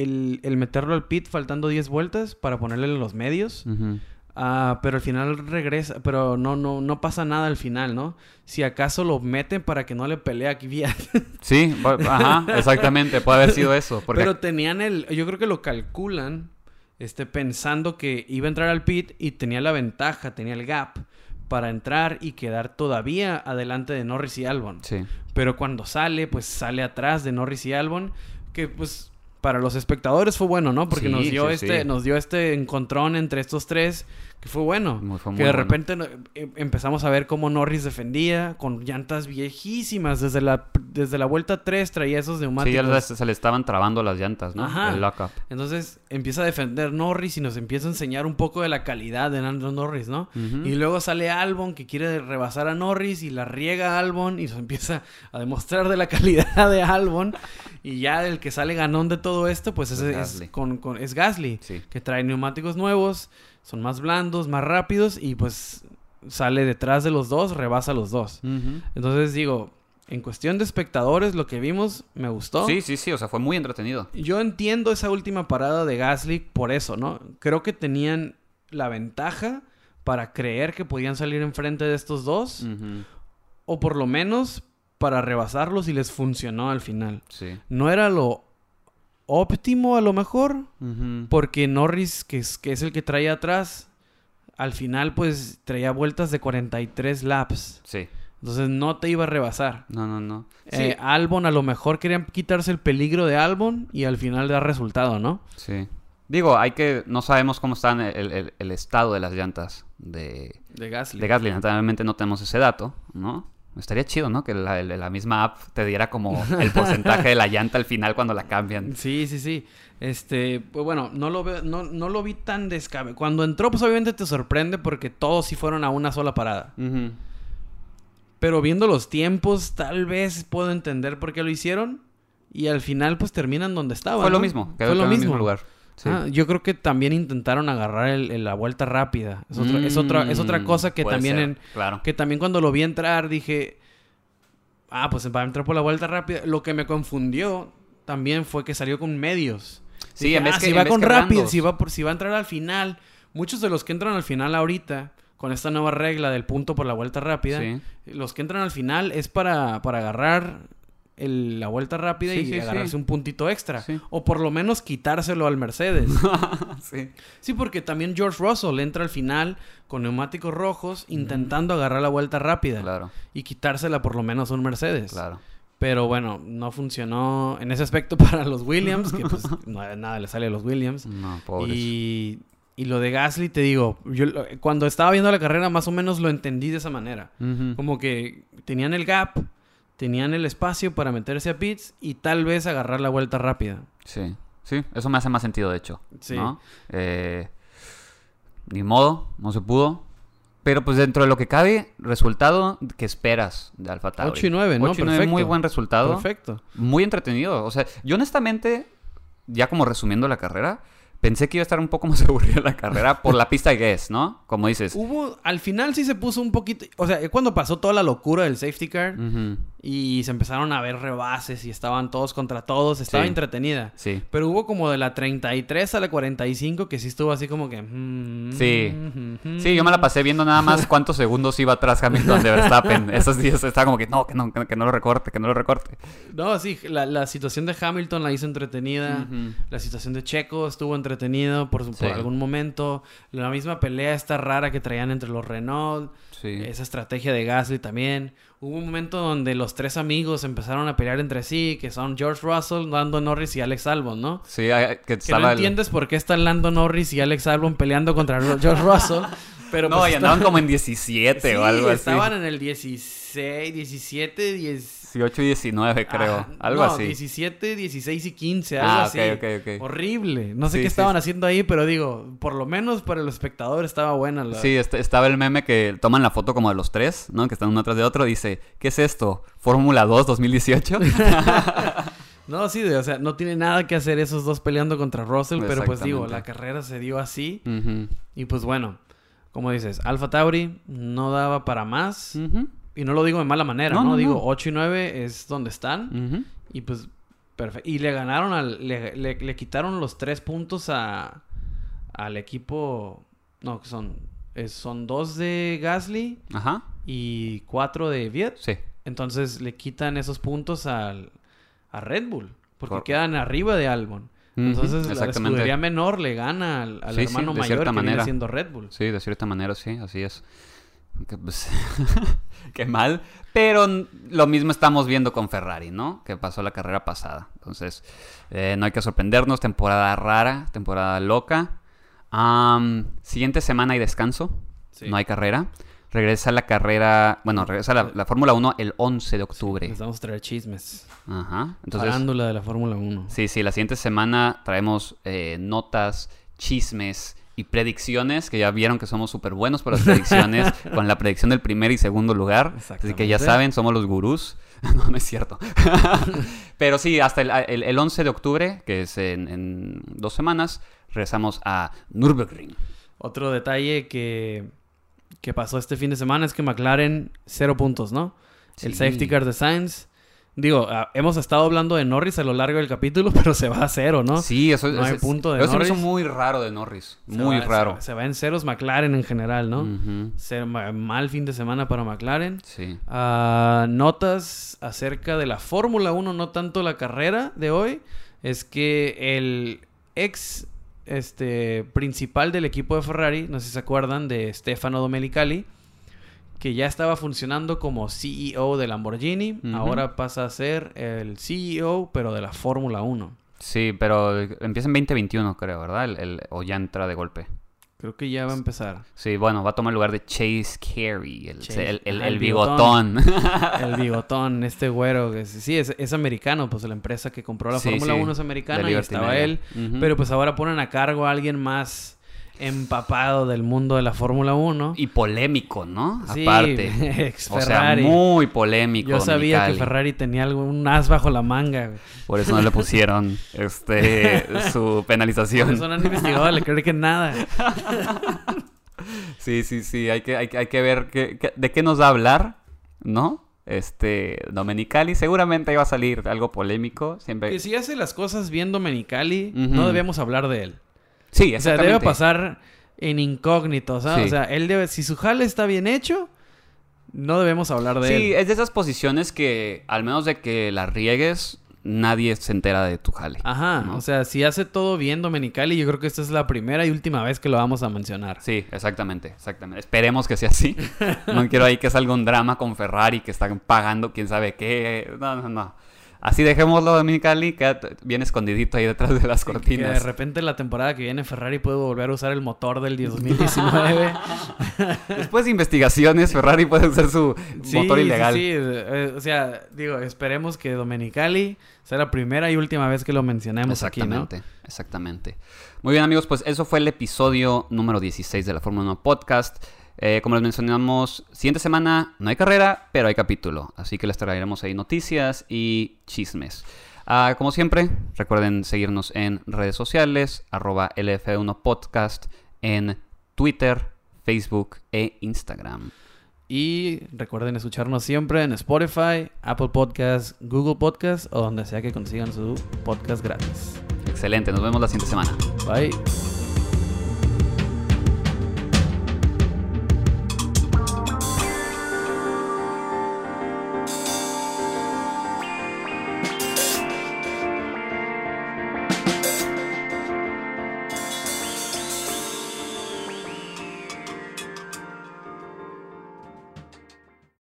el, el meterlo al pit faltando 10 vueltas para ponerle en los medios. Ah, pero al final regresa, pero no, no, no pasa nada al final, ¿no? Si acaso lo meten para que no le pelee a Kvyat. Sí, ajá, exactamente, puede haber sido eso. Porque Pero tenían el, yo creo que lo calculan, este, pensando que iba a entrar al pit y tenía la ventaja, tenía el gap para entrar y quedar todavía adelante de Norris y Albon. Sí. Pero cuando sale, pues sale atrás de Norris y Albon, que pues para los espectadores fue bueno, ¿no? Porque Sí, nos dio sí, este, sí. nos dio este encontrón entre estos tres que fue bueno. Muy- fue muy que de bueno. repente em- empezamos a ver cómo Norris defendía con llantas viejísimas desde la desde la vuelta 3 traía esos Sí, neumáticos. ya les- se le estaban trabando las llantas, ¿no? Ajá. El lockup. Entonces empieza a defender Norris y nos empieza a enseñar un poco de la calidad de Lando Norris, ¿no? Y luego sale Albon que quiere rebasar a Norris y la riega Albon y nos empieza a demostrar de la calidad de Albon. Y ya el que sale ganón de todo esto, pues Es ese es, Gasly. con, con- es Gasly, Sí. que trae neumáticos nuevos, son más blandos, más rápidos y pues sale detrás de los dos, rebasa a los dos. Entonces digo, en cuestión de espectadores, lo que vimos me gustó. Sí, sí, sí, o sea, fue muy entretenido. Yo entiendo esa última parada de Gasly por eso, ¿no? Creo que tenían la ventaja para creer que podían salir enfrente de estos dos, o por lo menos para rebasarlos y les funcionó al final. Sí. No era lo óptimo a lo mejor, porque Norris, que es, que es el que traía atrás, al final pues traía vueltas de 43 laps. Sí. Entonces no te iba a rebasar. No, no, no. Eh, Albon a lo mejor querían quitarse el peligro de Albon y al final da resultado, ¿no? Sí. Digo, hay que... No sabemos cómo está el, el- el estado de las llantas de, De Gasly. de Gasly. Naturalmente no tenemos ese dato, ¿no? Estaría chido, ¿no? Que la, misma app te diera como el porcentaje de la llanta al final cuando la cambian. Sí, sí, sí. Este, pues bueno, no lo veo, no, no lo vi tan descabellado. Cuando entró, pues obviamente te sorprende porque todos sí fueron a una sola parada. Pero viendo los tiempos, tal vez puedo entender por qué lo hicieron. Y al final, pues terminan donde estaban. Fue lo mismo. Quedó, Fue lo quedó en el mismo. mismo lugar. Sí. Ah, yo creo que también intentaron agarrar el- el- la vuelta rápida. Es otra, es otra, es otra Mm, cosa que también ser, en, Claro. que también cuando lo vi entrar dije, ah, pues va a entrar por la vuelta rápida. Lo que me confundió también fue que salió con medios. Sí, Dije, en vez ah, que- si en va vez con rápido, si va por, si va a entrar al final, muchos de los que entran al final ahorita con esta nueva regla del punto por la vuelta rápida, Sí. los que entran al final es para, para agarrar el- la vuelta rápida Sí, y sí, agarrarse sí. un puntito extra. Sí. O por lo menos quitárselo al Mercedes. sí. Sí, porque también George Russell entra al final con neumáticos rojos intentando agarrar la vuelta rápida Claro, y quitársela por lo menos a un Mercedes. claro. Pero bueno, no funcionó en ese aspecto para los Williams, que pues no- nada le sale a los Williams. No, pobres. Y, y lo de Gasly, te digo, yo cuando estaba viendo la carrera más o menos lo entendí de esa manera. Como que tenían el gap, tenían el espacio para meterse a pits y tal vez agarrar la vuelta rápida. Sí, sí, eso me hace más sentido, de hecho. Sí. ¿no? Eh, ni modo, no se pudo. Pero pues dentro de lo que cabe, resultado que esperas de Alfa Tauri. 8 y 9, ¿no? 8 y 9, Perfecto. muy buen resultado. Perfecto. Muy entretenido. O sea, yo honestamente, ya como resumiendo la carrera, pensé que iba a estar un poco más aburrida la carrera por la pista de Guess, ¿no? Como dices. Hubo, al final sí se puso un poquito, o sea, cuando pasó toda la locura del safety car, Ujú. Y se empezaron a ver rebases y estaban todos contra todos. Estaba Sí. entretenida. Sí. Pero hubo como de la 33 a la 45 que sí estuvo así como que... mm, Sí. mm, Sí, yo me la pasé viendo nada más cuántos segundos iba atrás Hamilton de Verstappen. Esos días estaba como que no, que no, que no lo recorte, que no lo recorte. No, sí, la, la situación de Hamilton la hizo entretenida. La situación de Checo estuvo entretenido por, su- por algún momento. La misma pelea esta rara que traían entre los Renault. Sí. Esa estrategia de Gasly también. Hubo un momento donde los tres amigos empezaron a pelear entre sí, que son George Russell, Lando Norris y Alex Albon, ¿no? Sí, ah, que Que no el- entiendes por qué están Lando Norris y Alex Albon peleando contra George Russell. Pero No, pues y andaban estaban- como en 17 o algo así. estaban en el 16, 17, 10... 18 y 19, creo. Ah, algo no, así. 17, 16 y 15, algo Ah, así. ok, ok, ok. Horrible. No sé Sí, qué estaban sí. haciendo ahí, pero digo, por lo menos para el espectador estaba buena la... Sí, est- estaba el meme que toman la foto como de los tres, ¿no? Que están uno atrás de otro. Dice, ¿qué es esto? ¿Fórmula 2 2018? No, sí, o sea, no tiene nada que hacer esos dos peleando contra Russell, pero pues digo, la carrera se dio así. Y pues bueno, como dices, Alfa Tauri no daba para más. Ujú. Y no lo digo de mala manera, No, ¿no? no, digo, no. 8 y 9 es donde están. Y pues, perfecto. Y le ganaron al. Le, le- le quitaron los tres puntos a, al equipo. No, que son. es- son dos de Gasly Ajá. y cuatro de Viet. Sí. Entonces le quitan esos puntos al, a Red Bull. Porque quedan arriba de Albon. Entonces la exactamente. escudería menor le gana al, al Sí, sí, hermano de mayor cierta que viene manera. siendo Red Bull. Sí, de cierta manera, sí, así es. Que, pues, qué mal. Pero lo mismo estamos viendo con Ferrari, ¿no? Que pasó la carrera pasada. Entonces, eh, no hay que sorprendernos. Temporada rara, temporada loca. Siguiente semana hay descanso. Sí. No hay carrera. Regresa la carrera, bueno, regresa la, la Fórmula 1 el 11 de octubre. Les vamos a traer chismes. Ajá. Entonces, de la Fórmula 1. Sí, sí, la siguiente semana traemos eh, notas, chismes y predicciones, que ya vieron que somos súper buenos para las predicciones, con la predicción del primer y segundo lugar. Así que ya saben, somos los gurús. no, no es cierto. Pero sí, hasta el, el- el 11 de octubre, que es en, en dos semanas, regresamos a Nürburgring. Otro detalle que, que pasó este fin de semana es que McLaren, cero puntos, ¿no? El safety car de Sainz. Digo, ah, hemos estado hablando de Norris a lo largo del capítulo, pero se va a cero, ¿no? Sí, eso, No hay eso- punto de eso se me hizo Norris. muy raro de Norris. Se muy va- raro. Se, se va en ceros McLaren en general, ¿no? Se- ma- mal fin de semana para McLaren. Sí. Ah, notas acerca de la Fórmula 1, no tanto la carrera de hoy, es que el ex este, principal del equipo de Ferrari, no sé si se acuerdan, de Stefano Domenicali, que ya estaba funcionando como CEO de Lamborghini, ahora pasa a ser el CEO, pero de la Fórmula 1. Sí, pero empieza en 2021, creo, ¿verdad? El- el- o ya entra de golpe. Creo que ya va a empezar. Sí, bueno, va a tomar el lugar de Chase Carey, el, Chase- el, el- el el bigotón. El bigotón, este güero, que sí, es, es americano, pues la empresa que compró la Sí, Fórmula sí, 1 es americana y estaba Media. él. Pero pues ahora ponen a cargo a alguien más empapado del mundo de la Fórmula 1. Y polémico, ¿no? Sí, Aparte. ex O sea, muy polémico. Yo sabía que Ferrari tenía algo, un as bajo la manga. güey. Por eso no le pusieron este su Por penalización. eso no han investigado a Leclerc en nada. Sí, sí, sí. Hay que, hay, que- hay que ver qué- de qué nos va a hablar, ¿no? Este, Domenicali seguramente iba a salir algo polémico. Siempre. Que si hace las cosas bien Domenicali, no debemos hablar de él. Sí, O sea, debe pasar en incógnito, ¿sabes? Sí. O sea, él debe, si su jale está bien hecho, no debemos hablar de él. Sí, es de esas posiciones que, al menos de que la riegues, nadie se entera de tu jale. Ajá, ¿no? o sea, si hace todo bien Domenicali, yo creo que esta es la primera y última vez que lo vamos a mencionar. Sí, exactamente, exactamente. Esperemos que sea así. No quiero ahí que salga un drama con Ferrari que están pagando quién sabe qué. No, no, no. Así dejémoslo, Dominicali, queda bien escondidito ahí detrás de las Que de cortinas. repente la temporada que viene Ferrari puede volver a usar el motor del 2019. Después de investigaciones, Ferrari puede usar su sí, motor ilegal. Sí, sí. eh, o sea, digo, esperemos que Domenicali sea la primera y última vez que lo mencionemos aquí, ¿no? Exactamente, exactamente. Muy bien, amigos, pues eso fue el episodio número 16 de la Fórmula 1 Podcast. Eh, como les mencionamos, siguiente semana no hay carrera, pero hay capítulo. Así que les traeremos ahí noticias y chismes. Ah, como siempre, recuerden seguirnos en redes sociales, arroba LF1 Podcast, en Twitter, Facebook e Instagram. Y recuerden escucharnos siempre en Spotify, Apple Podcasts, Google Podcasts o donde sea que consigan su podcast gratis. Excelente, nos vemos la siguiente semana. Bye.